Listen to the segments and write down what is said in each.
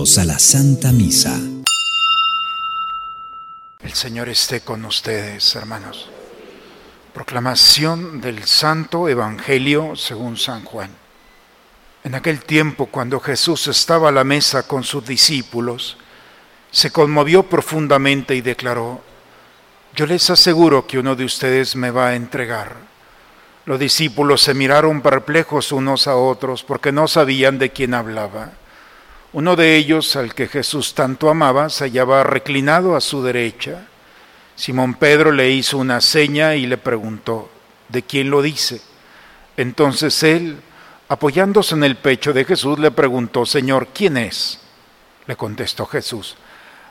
A la Santa Misa. El Señor esté con ustedes, hermanos. Proclamación del Santo Evangelio según San Juan. En aquel tiempo, cuando Jesús estaba a la mesa con sus discípulos, se conmovió profundamente y declaró, yo les aseguro que uno de ustedes me va a entregar. Los discípulos se miraron perplejos unos a otros porque no sabían de quién hablaba. Uno de ellos, al que Jesús tanto amaba, se hallaba reclinado a su derecha. Simón Pedro le hizo una seña y le preguntó, ¿de quién lo dice? Entonces él, apoyándose en el pecho de Jesús, le preguntó, Señor, ¿quién es? Le contestó Jesús,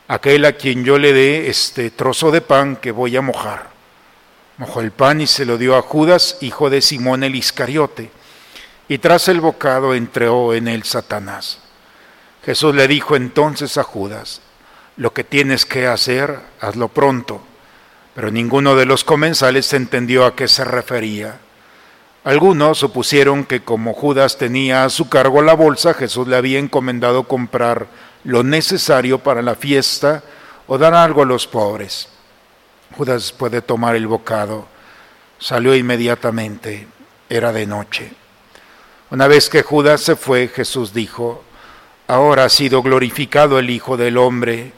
aquel a quien yo le dé este trozo de pan que voy a mojar. Mojó el pan y se lo dio a Judas, hijo de Simón el Iscariote, y tras el bocado entró en él Satanás. Jesús le dijo entonces a Judas, lo que tienes que hacer, hazlo pronto. Pero ninguno de los comensales entendió a qué se refería. Algunos supusieron que como Judas tenía a su cargo la bolsa, Jesús le había encomendado comprar lo necesario para la fiesta o dar algo a los pobres. Judas puede tomar el bocado. Salió inmediatamente. Era de noche. Una vez que Judas se fue, Jesús dijo, ahora ha sido glorificado el Hijo del Hombre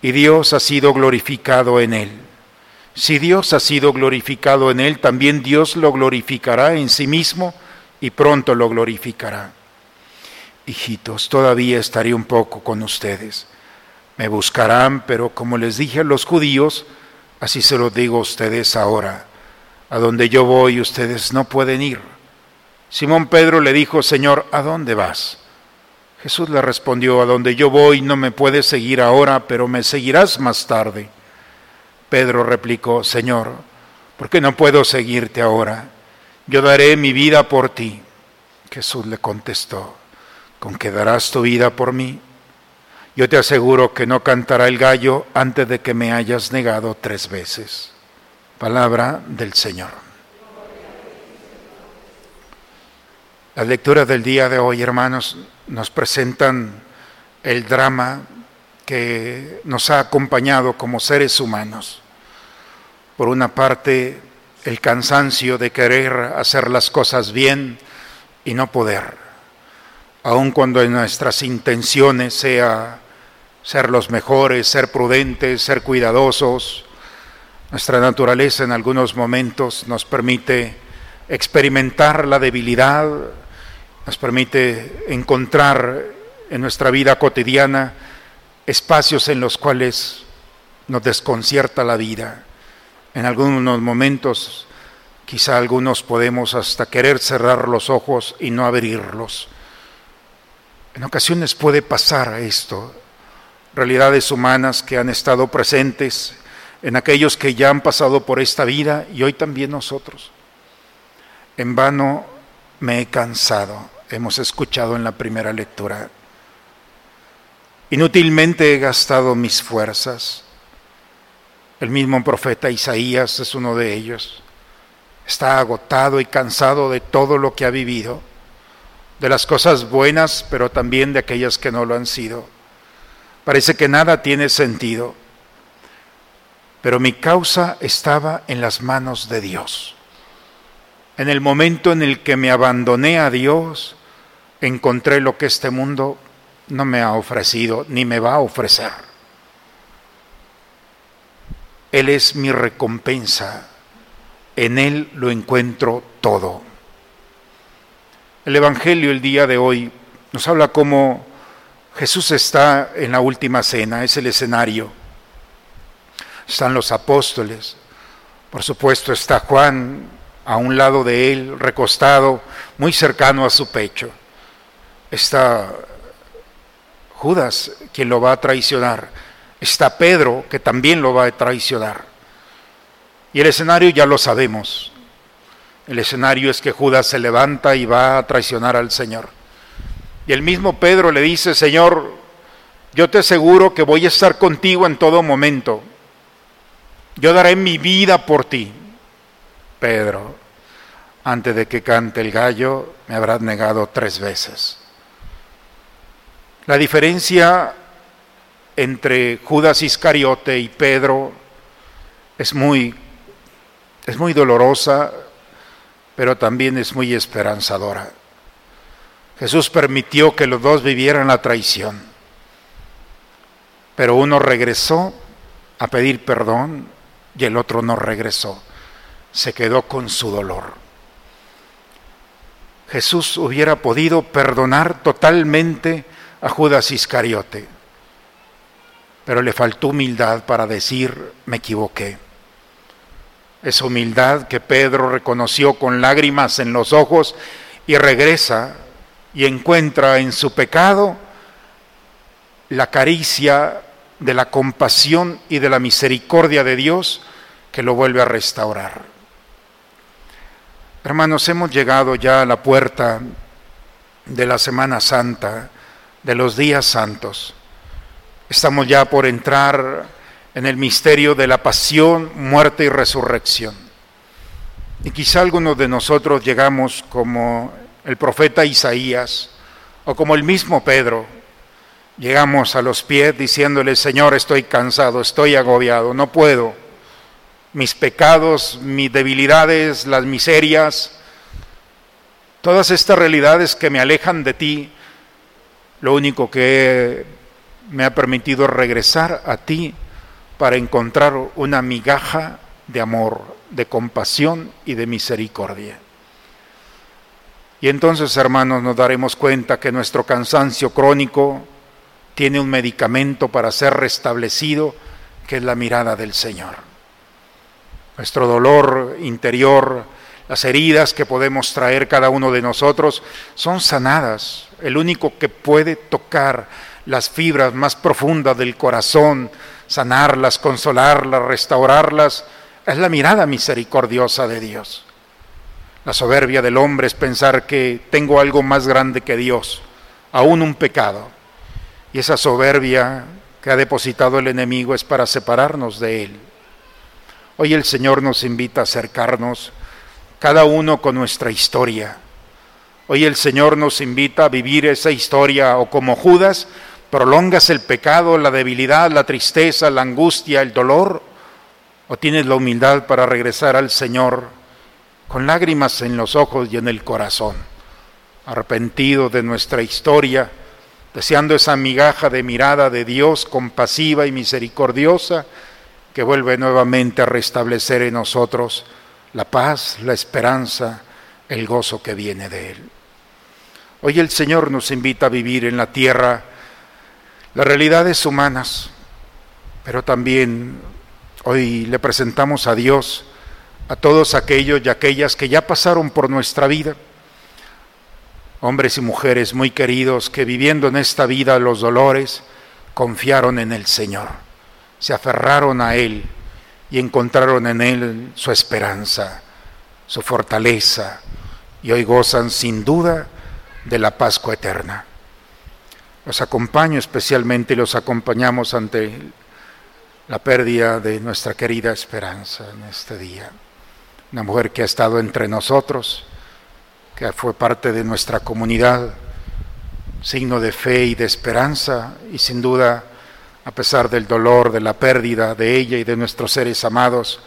y Dios ha sido glorificado en él. Si Dios ha sido glorificado en él, también Dios lo glorificará en sí mismo y pronto lo glorificará. Hijitos, todavía estaré un poco con ustedes. Me buscarán, pero como les dije a los judíos, así se lo digo a ustedes ahora. A donde yo voy ustedes no pueden ir. Simón Pedro le dijo, Señor, ¿a dónde vas? Jesús le respondió, a donde yo voy no me puedes seguir ahora, pero me seguirás más tarde. Pedro replicó, Señor, ¿por qué no puedo seguirte ahora? Yo daré mi vida por ti. Jesús le contestó, ¿con qué darás tu vida por mí? Yo te aseguro que no cantará el gallo antes de que me hayas negado tres veces. Palabra del Señor. Las lecturas del día de hoy, hermanos, nos presentan el drama que nos ha acompañado como seres humanos. Por una parte, el cansancio de querer hacer las cosas bien y no poder, aun cuando en nuestras intenciones sea ser los mejores, ser prudentes, ser cuidadosos. Nuestra naturaleza en algunos momentos nos permite experimentar la debilidad, nos permite encontrar en nuestra vida cotidiana espacios en los cuales nos desconcierta la vida. En algunos momentos, quizá algunos podemos hasta querer cerrar los ojos y no abrirlos. En ocasiones puede pasar esto, realidades humanas que han estado presentes en aquellos que ya han pasado por esta vida y hoy también nosotros. En vano me he cansado, hemos escuchado en la primera lectura. Inútilmente he gastado mis fuerzas. El mismo profeta Isaías es uno de ellos. Está agotado y cansado de todo lo que ha vivido, de las cosas buenas, pero también de aquellas que no lo han sido. Parece que nada tiene sentido, pero mi causa estaba en las manos de Dios. En el momento en el que me abandoné a Dios, encontré lo que este mundo no me ha ofrecido ni me va a ofrecer. Él es mi recompensa, en Él lo encuentro todo. El Evangelio el día de hoy nos habla cómo Jesús está en la última cena, es el escenario. Están los apóstoles, por supuesto está Juan a un lado de él, recostado, muy cercano a su pecho está Judas, quien lo va a traicionar, está Pedro, que también lo va a traicionar. Y el escenario ya lo sabemos. El escenario es que Judas se levanta y va a traicionar al Señor. Y el mismo Pedro le dice, Señor, yo te aseguro que voy a estar contigo en todo momento. Yo daré mi vida por ti. Pedro, antes de que cante el gallo, me habrás negado tres veces. La diferencia entre Judas Iscariote y Pedro es muy, es muy dolorosa, pero también es muy esperanzadora. Jesús permitió que los dos vivieran la traición, pero uno regresó a pedir perdón y el otro no regresó, se quedó con su dolor. Jesús hubiera podido perdonar totalmente a Judas Iscariote, pero le faltó humildad para decir, me equivoqué. Esa humildad que Pedro reconoció con lágrimas en los ojos y regresa y encuentra en su pecado la caricia de la compasión y de la misericordia de Dios que lo vuelve a restaurar. Hermanos, hemos llegado ya a la puerta de la Semana Santa, de los días santos. Estamos ya por entrar en el misterio de la pasión, muerte y resurrección. Y quizá algunos de nosotros llegamos como el profeta Isaías o como el mismo Pedro, llegamos a los pies diciéndole, Señor, estoy cansado, estoy agobiado, no puedo. Mis pecados, mis debilidades, las miserias, todas estas realidades que me alejan de ti, lo único que me ha permitido regresar a ti para encontrar una migaja de amor, de compasión y de misericordia. Y entonces, hermanos, nos daremos cuenta que nuestro cansancio crónico tiene un medicamento para ser restablecido, que es la mirada del Señor. Nuestro dolor interior, las heridas que podemos traer cada uno de nosotros, son sanadas. El único que puede tocar las fibras más profundas del corazón, sanarlas, consolarlas, restaurarlas, es la mirada misericordiosa de Dios. La soberbia del hombre es pensar que tengo algo más grande que Dios, aún un pecado. Y esa soberbia que ha depositado el enemigo es para separarnos de Él. Hoy el Señor nos invita a acercarnos, cada uno con nuestra historia. Hoy el Señor nos invita a vivir esa historia o como Judas, prolongas el pecado, la debilidad, la tristeza, la angustia, el dolor, o tienes la humildad para regresar al Señor con lágrimas en los ojos y en el corazón, arrepentido de nuestra historia, deseando esa migaja de mirada de Dios compasiva y misericordiosa que vuelve nuevamente a restablecer en nosotros la paz, la esperanza, el gozo que viene de Él. Hoy el Señor nos invita a vivir en la tierra las realidades humanas, pero también hoy le presentamos a Dios a todos aquellos y aquellas que ya pasaron por nuestra vida, hombres y mujeres muy queridos que viviendo en esta vida los dolores, confiaron en el Señor, se aferraron a Él y encontraron en Él su esperanza, su fortaleza, y hoy gozan sin duda de la Pascua eterna. Los acompaño especialmente y los acompañamos ante la pérdida de nuestra querida esperanza en este día una mujer que ha estado entre nosotros, que fue parte de nuestra comunidad, signo de fe y de esperanza, y sin duda, a pesar del dolor, de la pérdida de ella y de nuestros seres amados,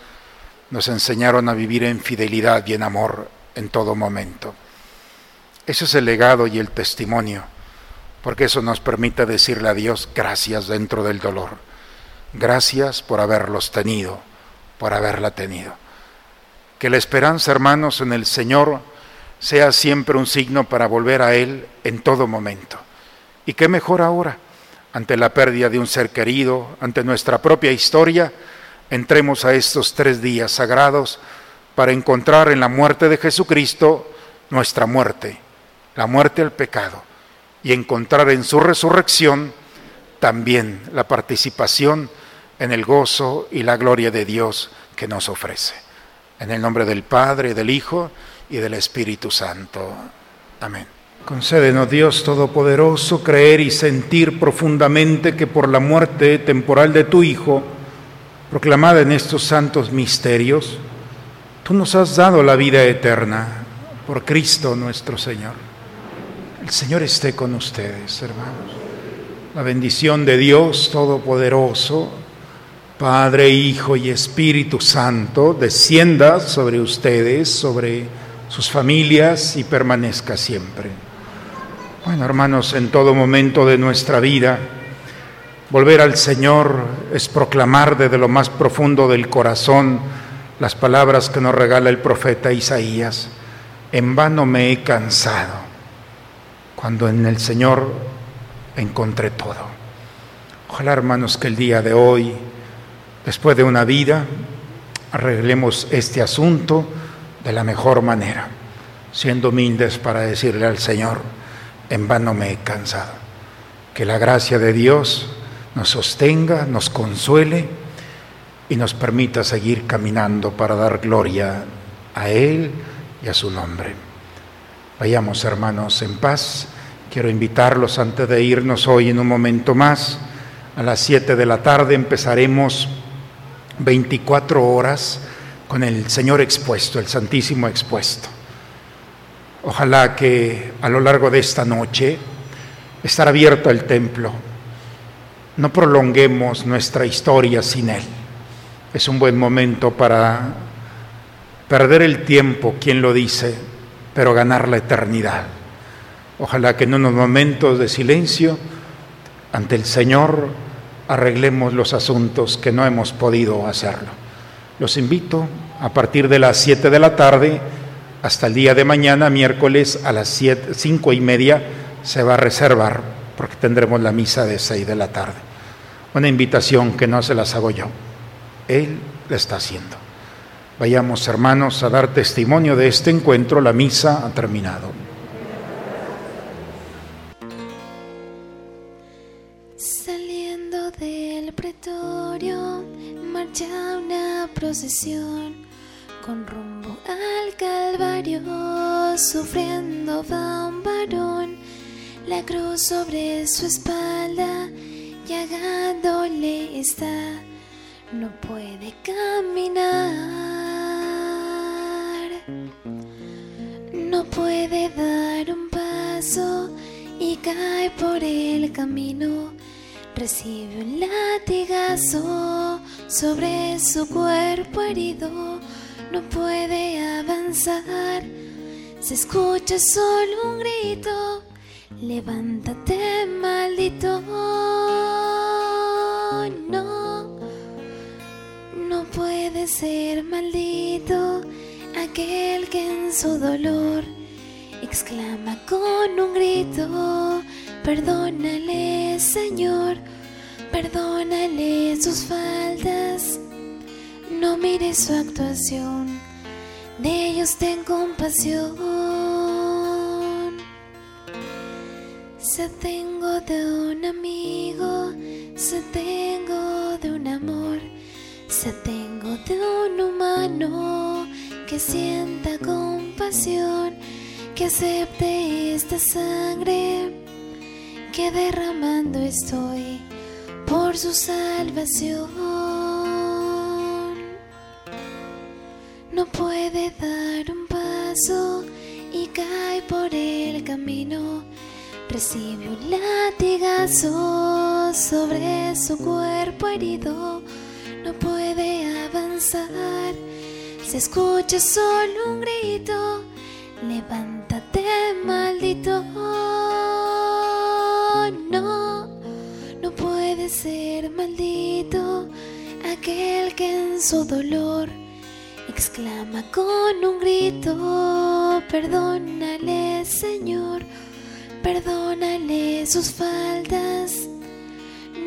nos enseñaron a vivir en fidelidad y en amor en todo momento. Ese es el legado y el testimonio, porque eso nos permite decirle a Dios gracias dentro del dolor. Gracias por haberlos tenido, por haberla tenido. Que la esperanza, hermanos, en el Señor sea siempre un signo para volver a Él en todo momento. Y qué mejor ahora, ante la pérdida de un ser querido, ante nuestra propia historia, entremos a estos tres días sagrados para encontrar en la muerte de Jesucristo nuestra muerte, la muerte al pecado, y encontrar en su resurrección también la participación en el gozo y la gloria de Dios que nos ofrece. En el nombre del Padre, del Hijo y del Espíritu Santo. Amén. Concédenos, Dios Todopoderoso, creer y sentir profundamente que por la muerte temporal de tu Hijo, proclamada en estos santos misterios, tú nos has dado la vida eterna por Cristo nuestro Señor. El Señor esté con ustedes, hermanos. La bendición de Dios Todopoderoso, Padre, Hijo y Espíritu Santo, descienda sobre ustedes, sobre sus familias y permanezca siempre. Bueno, hermanos, en todo momento de nuestra vida, volver al Señor es proclamar desde lo más profundo del corazón las palabras que nos regala el profeta Isaías. En vano me he cansado, cuando en el Señor encontré todo. Ojalá, hermanos, que el día de hoy, después de una vida, arreglemos este asunto de la mejor manera, siendo humildes para decirle al Señor, en vano me he cansado. Que la gracia de Dios nos sostenga, nos consuele y nos permita seguir caminando para dar gloria a Él y a su nombre. Vayamos, hermanos, en paz Quiero invitarlos antes de irnos hoy en un momento más. A las 7 de la tarde empezaremos 24 horas con el Señor expuesto, el Santísimo expuesto. Ojalá que a lo largo de esta noche estar abierto el templo. No prolonguemos nuestra historia sin Él. Es un buen momento para perder el tiempo, quien lo dice, pero ganar la eternidad. Ojalá que en unos momentos de silencio ante el Señor arreglemos los asuntos que no hemos podido hacerlo. Los invito a partir de las 7 de la tarde hasta el día de mañana, miércoles a las cinco y media, se va a reservar porque tendremos la misa de 6 de la tarde. Una invitación que no se las hago yo, Él la está haciendo. Vayamos hermanos a dar testimonio de este encuentro, la misa ha terminado. marcha una procesión con rumbo al Calvario, sufriendo va un varón, la cruz sobre su espalda, llagándole está, no puede caminar, no puede dar un paso y cae por el camino. Recibe un latigazo sobre su cuerpo herido, no puede avanzar, se escucha solo un grito, levántate maldito, no, no puede ser maldito aquel que en su dolor exclama con un grito, Perdónale, Señor, perdónale sus faltas. No mires su actuación, de ellos ten compasión. Se tengo de un amigo, se tengo de un amor, se tengo de un humano que sienta compasión, que acepte esta sangre que derramando estoy por su salvación. Recibe un latigazo sobre su cuerpo herido. No puede avanzar. Se escucha solo un grito. Levántate, maldito no, no puede ser maldito aquel que en su dolor exclama con un grito, perdónale Señor, perdónale sus faltas,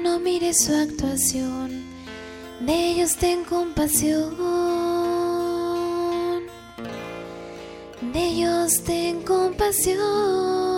no mire su actuación, de ellos ten compasión, de ellos ten compasión.